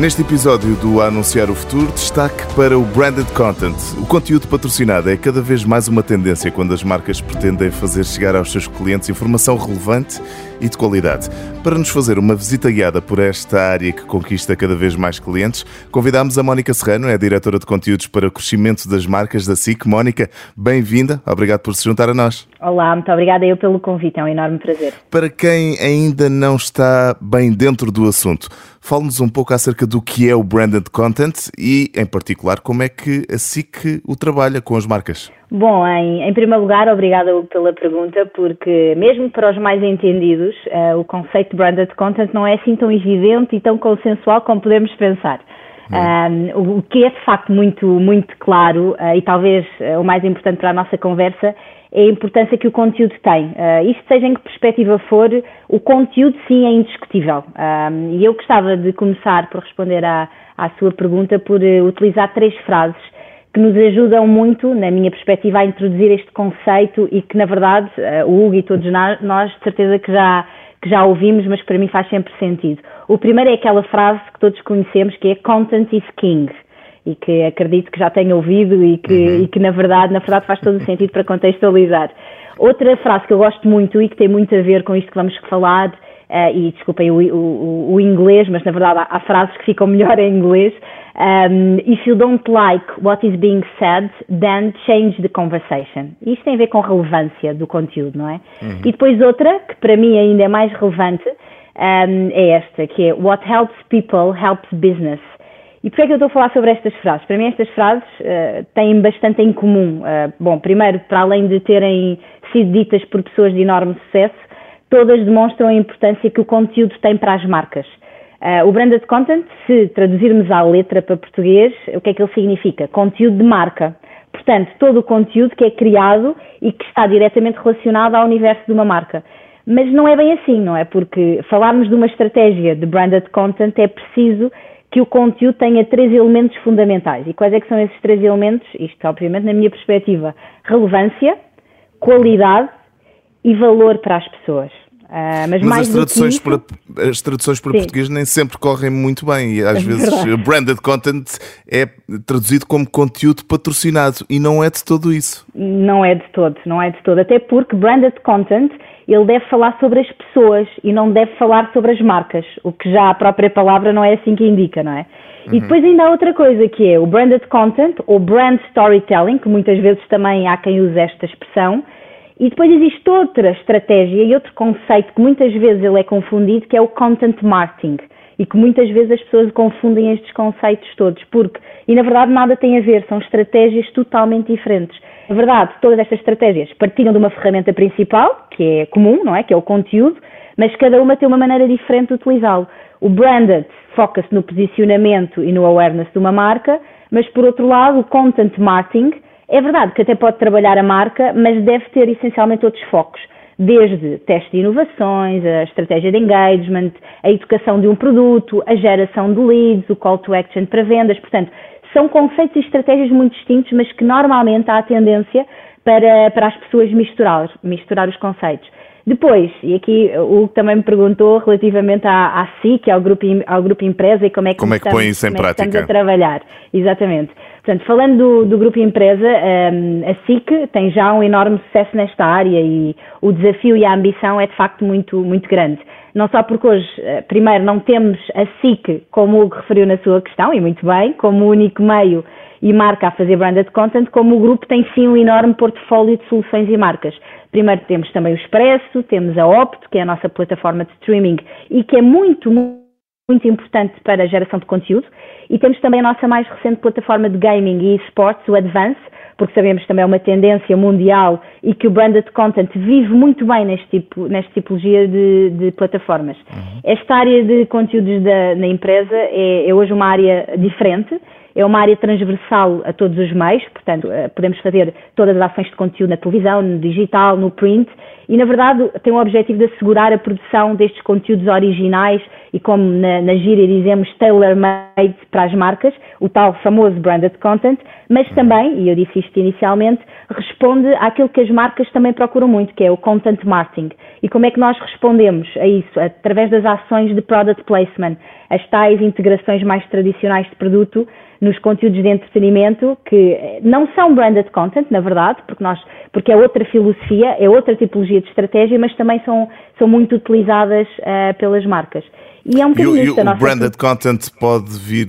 Neste episódio do A Anunciar o Futuro, destaque para o branded content. O conteúdo patrocinado é cada vez mais uma tendência quando as marcas pretendem fazer chegar aos seus clientes informação relevante e de qualidade. Para nos fazer uma visita guiada por esta área que conquista cada vez mais clientes, convidamos a Mónica Serrano, é a diretora de conteúdos para o crescimento das marcas da SIC. Mónica, bem-vinda, obrigado por se juntar a nós. Olá, muito obrigada eu pelo convite, é um enorme prazer. Para quem ainda não está bem dentro do assunto, fale-nos um pouco acerca do que é o branded content e, em particular, como é que a SIC o trabalha com as marcas. Bom, em, em primeiro lugar, obrigada pela pergunta, porque mesmo para os mais entendidos, uh, o conceito de branded content não é assim tão evidente e tão consensual como podemos pensar. Um, o, o que é de facto muito, muito claro uh, e talvez uh, o mais importante para a nossa conversa é a importância que o conteúdo tem. Uh, isto seja em que perspectiva for, o conteúdo sim é indiscutível. Um, e eu gostava de começar por responder à, à sua pergunta por utilizar três frases que nos ajudam muito, na minha perspectiva, a introduzir este conceito e que, na verdade, o Hugo e todos nós, de certeza que já que já ouvimos, mas que para mim faz sempre sentido. O primeiro é aquela frase que todos conhecemos, que é content is king, e que acredito que já tenha ouvido e que, uhum. e que na verdade, na verdade faz todo o sentido para contextualizar. Outra frase que eu gosto muito e que tem muito a ver com isto que vamos falar uh, e desculpem o, o, o, inglês, mas na verdade há, há, frases que ficam melhor em inglês. Um, if you don't like what is being said, then change the conversation. Isto tem a ver com relevância do conteúdo, não é? Uhum. E depois outra, que para mim ainda é mais relevante, um, é esta, que é What helps people helps business. E porquê é que eu estou a falar sobre estas frases? Para mim estas frases uh, têm bastante em comum. Uh, bom, primeiro, para além de terem sido ditas por pessoas de enorme sucesso, todas demonstram a importância que o conteúdo tem para as marcas. Uh, o branded content, se traduzirmos à letra para português, o que é que ele significa? Conteúdo de marca. Portanto, todo o conteúdo que é criado e que está diretamente relacionado ao universo de uma marca. Mas não é bem assim, não é? Porque falarmos de uma estratégia de branded content é preciso que o conteúdo tenha três elementos fundamentais. E quais é que são esses três elementos? Isto, obviamente, na minha perspectiva, relevância, qualidade e valor para as pessoas. Uh, mas, mas as, traduções isso, para, as traduções para português nem sempre correm muito bem e às é vezes verdade. branded content é traduzido como conteúdo patrocinado e não é de todo isso. Não é de todo, não é de todo. Até porque branded content ele deve falar sobre as pessoas e não deve falar sobre as marcas, o que já a própria palavra não é assim que indica, não é? Uhum. E depois ainda há outra coisa que é o branded content ou brand storytelling, que muitas vezes também há quem use esta expressão, e depois existe outra estratégia e outro conceito que muitas vezes ele é confundido, que é o content marketing. E que muitas vezes as pessoas confundem estes conceitos todos, porque, e na verdade nada tem a ver, são estratégias totalmente diferentes. Na verdade, todas estas estratégias partilham de uma ferramenta principal, que é comum, não é? Que é o conteúdo, mas cada uma tem uma maneira diferente de utilizá-lo. O branded foca-se no posicionamento e no awareness de uma marca, mas por outro lado, o content marketing é verdade que até pode trabalhar a marca, mas deve ter essencialmente outros focos, desde teste de inovações, a estratégia de engagement, a educação de um produto, a geração de leads, o call to action para vendas. Portanto, são conceitos e estratégias muito distintos, mas que normalmente há a tendência para, para as pessoas misturar, misturar os conceitos. Depois, e aqui o que também me perguntou relativamente à, à SIC, ao grupo, ao grupo empresa e como é que, como é que estamos, põe isso em prática? É estamos a trabalhar. Exatamente. Portanto, falando do, do grupo empresa, um, a SIC tem já um enorme sucesso nesta área e o desafio e a ambição é de facto muito, muito grande. Não só porque hoje, eh, primeiro, não temos a SIC, como o Hugo referiu na sua questão, e muito bem, como o único meio e marca a fazer branded content, como o grupo tem sim um enorme portfólio de soluções e marcas. Primeiro temos também o Expresso, temos a Opto, que é a nossa plataforma de streaming e que é muito, muito importante para a geração de conteúdo. E temos também a nossa mais recente plataforma de gaming e esportes, o Advance, porque sabemos que também é uma tendência mundial e que o branded content vive muito bem neste tipo, nesta tipologia de, de plataformas. Uhum. Esta área de conteúdos da, na empresa é, é hoje uma área diferente, é uma área transversal a todos os meios, portanto, eh, podemos fazer todas as ações de conteúdo na televisão, no digital, no print, e na verdade tem o objetivo de assegurar a produção destes conteúdos originais e, como na, na gíria dizemos, tailor-made para as marcas, o tal famoso branded content, mas também, e eu disse isto inicialmente, responde àquilo que as marcas também procuram muito, que é o content marketing. E como é que nós respondemos a isso? Através das ações de product placement, as tais integrações mais tradicionais de produto nos conteúdos de entretenimento que não são branded content, na verdade, porque, nós, porque é outra filosofia, é outra tipologia de estratégia, mas também são, são muito utilizadas uh, pelas marcas. E é um bocadinho e, o branded content pode vir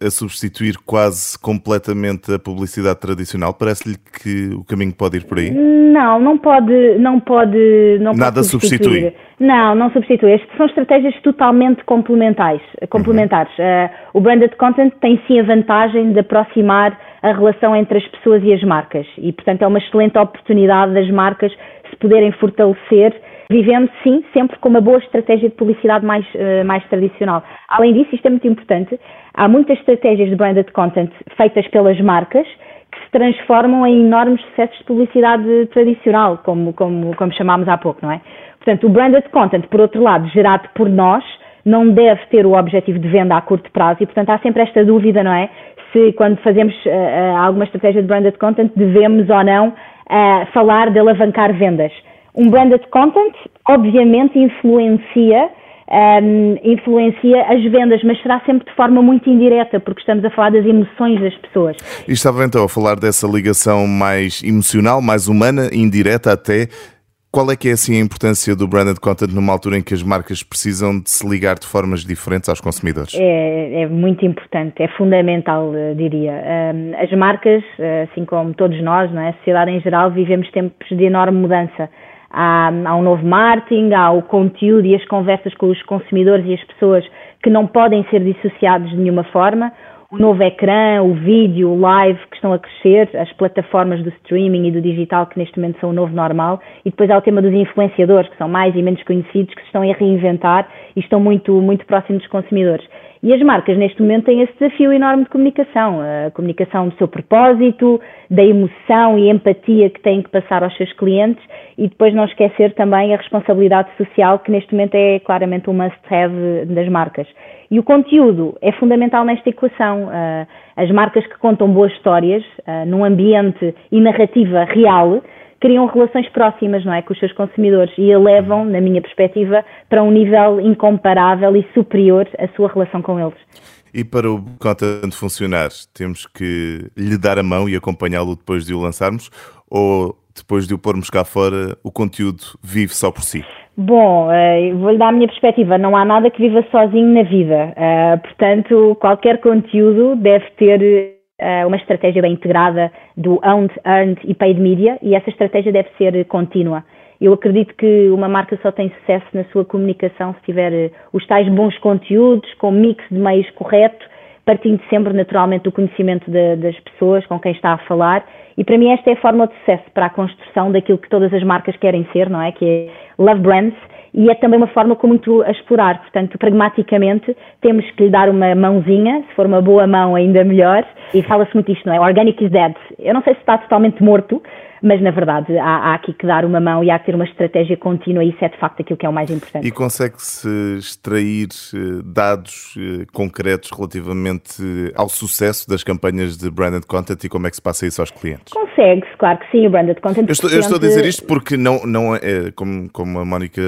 eh, a substituir quase completamente a publicidade tradicional? Parece-lhe que o caminho pode ir por aí? Não, não pode, não pode, não Nada pode substitui. substitui. Não, não substitui. Estas são estratégias totalmente complementares. complementares. Uhum. Uh, o branded content tem sim a vantagem de aproximar a relação entre as pessoas e as marcas e, portanto, é uma excelente oportunidade das marcas poderem fortalecer vivendo, sim, sempre com uma boa estratégia de publicidade mais, uh, mais tradicional. Além disso, isto é muito importante, há muitas estratégias de branded content feitas pelas marcas que se transformam em enormes sucessos de publicidade tradicional, como, como, como chamámos há pouco, não é? Portanto, o branded content, por outro lado, gerado por nós, não deve ter o objetivo de venda a curto prazo e, portanto, há sempre esta dúvida, não é? Se quando fazemos uh, alguma estratégia de branded content devemos ou não uh, falar de alavancar vendas um branded content, obviamente, influencia um, influencia as vendas, mas será sempre de forma muito indireta, porque estamos a falar das emoções das pessoas. E estava então a falar dessa ligação mais emocional, mais humana, indireta até. Qual é que é assim a importância do branded content numa altura em que as marcas precisam de se ligar de formas diferentes aos consumidores? É, é muito importante, é fundamental, eh, diria. As marcas, eh, assim como todos nós, não é? a sociedade em geral, vivemos tempos de enorme mudança há, há um novo marketing, há o conteúdo e as conversas com os consumidores e as pessoas que não podem ser dissociados de nenhuma forma. O novo ecrã, o vídeo, o live que estão a crescer, as plataformas do streaming e do digital que neste momento são o novo normal, e depois há o tema dos influenciadores, que são mais e menos conhecidos, que se estão a reinventar e estão muito, muito próximos dos consumidores. E as marcas, neste momento, têm esse desafio enorme de comunicação. A comunicação do seu propósito, da emoção e empatia que têm que passar aos seus clientes e depois não esquecer também a responsabilidade social, que neste momento é claramente um must-have das marcas. E o conteúdo é fundamental nesta equação. As marcas que contam boas histórias, num ambiente e narrativa real, criam relações próximas, não é, com os seus consumidores e elevam, na minha perspectiva, para um nível incomparável e superior a sua relação com eles. E para o content funcionar, temos que lhe dar a mão e acompanhá-lo depois de o lançarmos ou depois de o pormos cá fora, o conteúdo vive só por si? Bom, eh, vou-lhe dar a minha perspectiva. Não há nada que viva sozinho na vida. Eh, portanto, qualquer conteúdo deve ter uh, uma estratégia bem integrada do owned, earned e paid media e essa estratégia deve ser contínua. Eu acredito que uma marca só tem sucesso na sua comunicação se tiver uh, os tais bons conteúdos, com mix de meios correto, partindo sempre naturalmente do conhecimento de, das pessoas com quem está a falar. E para mim esta é a fórmula de sucesso para a construção daquilo que todas as marcas querem ser, não é? Que é love brands e é também uma forma com muito a explorar. Portanto, pragmaticamente, temos que lhe dar uma mãozinha, se for uma boa mão, ainda melhor. E fala-se muito isto, não é? Organic is dead. Eu não sei se está totalmente morto, mas na verdade há, há, aqui que dar uma mão e há que ter uma estratégia contínua e isso é de facto aquilo que é o mais importante. E consegue-se extrair eh, dados eh, concretos relativamente ao sucesso das campanhas de branded content e como é que se passa isso aos clientes? Consegue-se, claro que sim, o branded content. Eu estou, eu estou a dizer isto porque não, não é, é, como, como a Mónica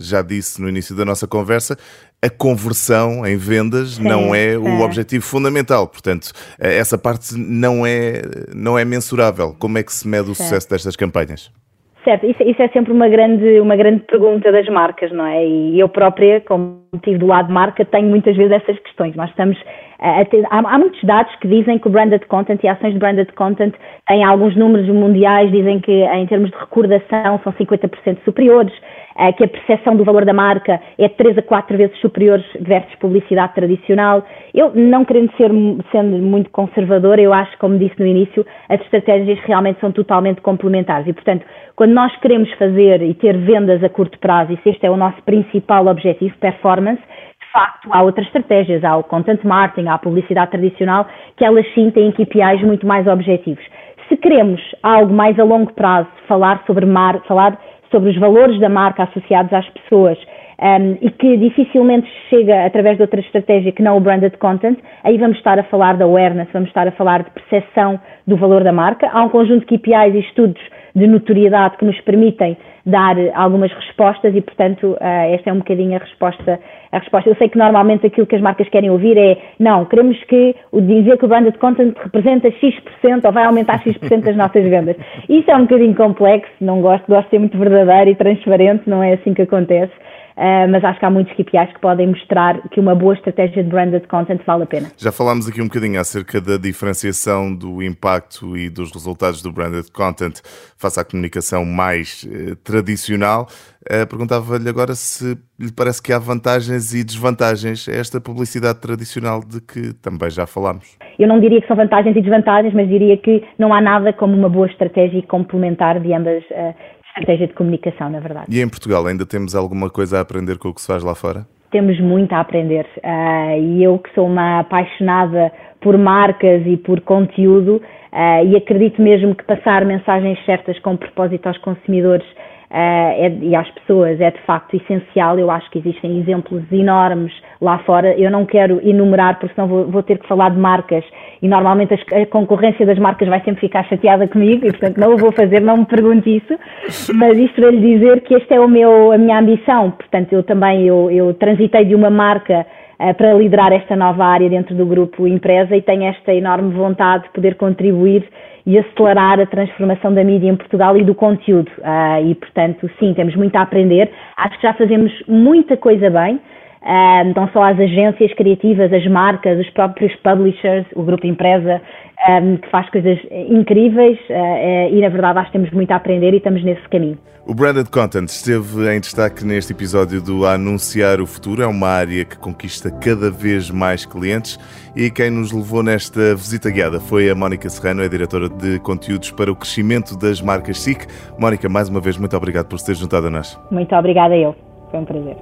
já disse no início da nossa conversa, a conversão em vendas sim, não é, é o objetivo fundamental. Portanto, eh, essa parte não é, não é mensurável. Como é que se mede o sucesso destas campanhas? Certo, isso, isso, é sempre uma grande, uma grande pergunta das marcas, não é? E eu própria, como estive do lado de marca, tenho muitas vezes essas questões. Nós estamos a ter, há, há, muitos dados que dizem que o branded content e ações de branded content têm alguns números mundiais, dizem que em termos de recordação são 50% superiores, uh, que a percepção do valor da marca é três a quatro vezes superior versus publicidade tradicional. Eu, não querendo ser sendo muito conservadora, eu acho, como disse no início, as estratégias realmente são totalmente complementares e, portanto, quando nós queremos fazer e ter vendas a curto prazo, e se este é o nosso principal objetivo, performance, de facto, há outras estratégias, há o content marketing, há a publicidade tradicional, que elas sim têm KPIs muito mais objetivos. Se queremos algo mais a longo prazo, falar sobre, mar, falar sobre os valores da marca associados às pessoas um, e que dificilmente chega através de outra estratégia que não o branded content, aí vamos estar a falar de awareness, vamos estar a falar de percepção do valor da marca. Há um conjunto de KPIs e estudos de notoriedade que nos permitem dar algumas respostas e, portanto, uh, esta é um bocadinho a resposta, a resposta. Eu sei que normalmente aquilo que as marcas querem ouvir é não, queremos que o dizer que o branded content representa X% ou vai aumentar X% das nossas vendas. Isso é um bocadinho complexo, não gosto, gosto de ser muito verdadeiro e transparente, não é assim que acontece. Uh, mas acho que há muitos KPIs que podem mostrar que uma boa estratégia de branded content vale a pena. Já falámos aqui um bocadinho acerca da diferenciação do impacto e dos resultados do branded content face à comunicação mais eh, tradicional. Uh, Perguntava-lhe agora se lhe parece que há vantagens e desvantagens a esta publicidade tradicional de que também já falámos. Eu não diria que são vantagens e desvantagens, mas diria que não há nada como uma boa estratégia complementar de ambas uh, estratégia de comunicação, na verdade. E em Portugal ainda temos alguma coisa a aprender com o que se faz lá fora? Temos muito a aprender uh, e eu que sou uma apaixonada por marcas e por conteúdo uh, e acredito mesmo que passar mensagens certas com propósito aos consumidores é, e às pessoas é de facto essencial. Eu acho que existem exemplos enormes lá fora. Eu não quero enumerar, porque senão vou, vou ter que falar de marcas e normalmente a concorrência das marcas vai sempre ficar chateada comigo e, portanto, não o vou fazer, não me pergunte isso. Mas isto para lhe dizer que esta é o meu, a minha ambição. Portanto, eu também eu, eu transitei de uma marca para liderar esta nova área dentro do grupo empresa e tenho esta enorme vontade de poder contribuir e acelerar a transformação da mídia em Portugal e do conteúdo. Uh, e, portanto, sim, temos muito a aprender. Acho que já fazemos muita coisa bem. Uh, não só as agências criativas, as marcas, os próprios publishers, o grupo empresa, um, que faz coisas incríveis uh, uh, e, na verdade, acho que temos muito a aprender e estamos nesse caminho. O Branded Content esteve em destaque neste episódio do Anunciar o Futuro. É uma área que conquista cada vez mais clientes e quem nos levou nesta visita guiada foi a Mónica Serrano, é diretora de conteúdos para o crescimento das marcas SIC. Mónica, mais uma vez, muito obrigado por se ter juntado a nós. Muito obrigada eu. Foi um prazer.